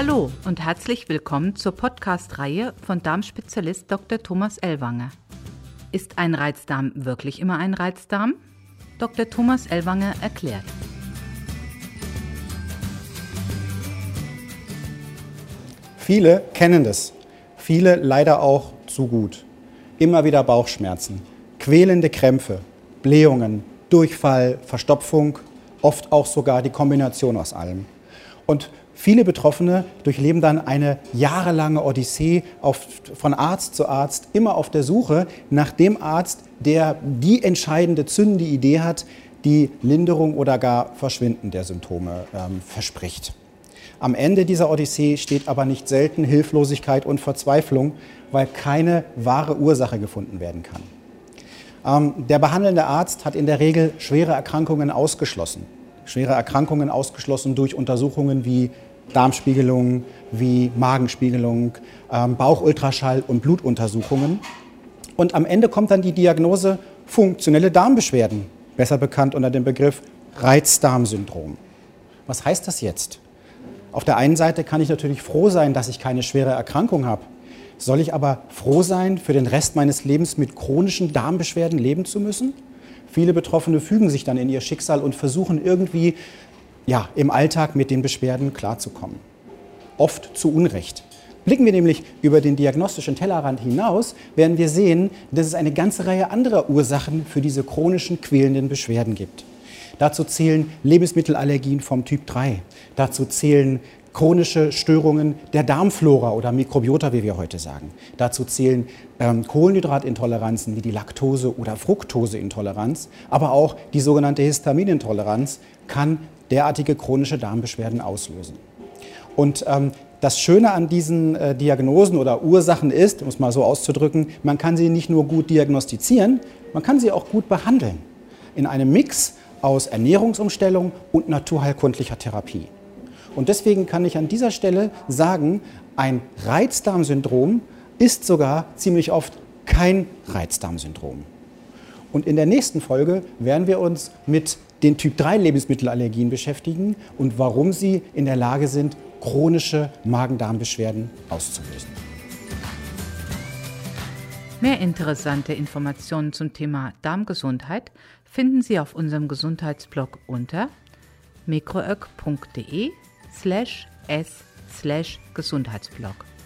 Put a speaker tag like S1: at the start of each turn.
S1: Hallo und herzlich willkommen zur Podcast-Reihe von Darmspezialist Dr. Thomas Ellwanger. Ist ein Reizdarm wirklich immer ein Reizdarm? Dr. Thomas Ellwanger erklärt.
S2: Viele kennen das, viele leider auch zu gut. Immer wieder Bauchschmerzen, quälende Krämpfe, Blähungen, Durchfall, Verstopfung, oft auch sogar die Kombination aus allem. Und viele Betroffene durchleben dann eine jahrelange Odyssee auf, von Arzt zu Arzt, immer auf der Suche nach dem Arzt, der die entscheidende zündende Idee hat, die Linderung oder gar Verschwinden der Symptome ähm, verspricht. Am Ende dieser Odyssee steht aber nicht selten Hilflosigkeit und Verzweiflung, weil keine wahre Ursache gefunden werden kann. Ähm, der behandelnde Arzt hat in der Regel schwere Erkrankungen ausgeschlossen. Schwere Erkrankungen ausgeschlossen durch Untersuchungen wie Darmspiegelung, wie Magenspiegelung, ähm, Bauchultraschall und Blutuntersuchungen. Und am Ende kommt dann die Diagnose funktionelle Darmbeschwerden, besser bekannt unter dem Begriff Reizdarmsyndrom. Was heißt das jetzt? Auf der einen Seite kann ich natürlich froh sein, dass ich keine schwere Erkrankung habe. Soll ich aber froh sein, für den Rest meines Lebens mit chronischen Darmbeschwerden leben zu müssen? Viele Betroffene fügen sich dann in ihr Schicksal und versuchen irgendwie ja, im Alltag mit den Beschwerden klarzukommen. Oft zu Unrecht. Blicken wir nämlich über den diagnostischen Tellerrand hinaus, werden wir sehen, dass es eine ganze Reihe anderer Ursachen für diese chronischen quälenden Beschwerden gibt. Dazu zählen Lebensmittelallergien vom Typ 3. Dazu zählen chronische Störungen der Darmflora oder Mikrobiota, wie wir heute sagen. Dazu zählen ähm, Kohlenhydratintoleranzen wie die Laktose- oder Fructoseintoleranz, aber auch die sogenannte Histaminintoleranz kann derartige chronische Darmbeschwerden auslösen. Und ähm, das Schöne an diesen äh, Diagnosen oder Ursachen ist, um es mal so auszudrücken, man kann sie nicht nur gut diagnostizieren, man kann sie auch gut behandeln. In einem Mix aus Ernährungsumstellung und naturheilkundlicher Therapie. Und deswegen kann ich an dieser Stelle sagen, ein Reizdarmsyndrom ist sogar ziemlich oft kein Reizdarmsyndrom. Und in der nächsten Folge werden wir uns mit den Typ 3 Lebensmittelallergien beschäftigen und warum sie in der Lage sind, chronische Magen-Darm-Beschwerden auszulösen.
S1: Mehr interessante Informationen zum Thema Darmgesundheit finden Sie auf unserem Gesundheitsblog unter mikroök.de slash s slash Gesundheitsblog.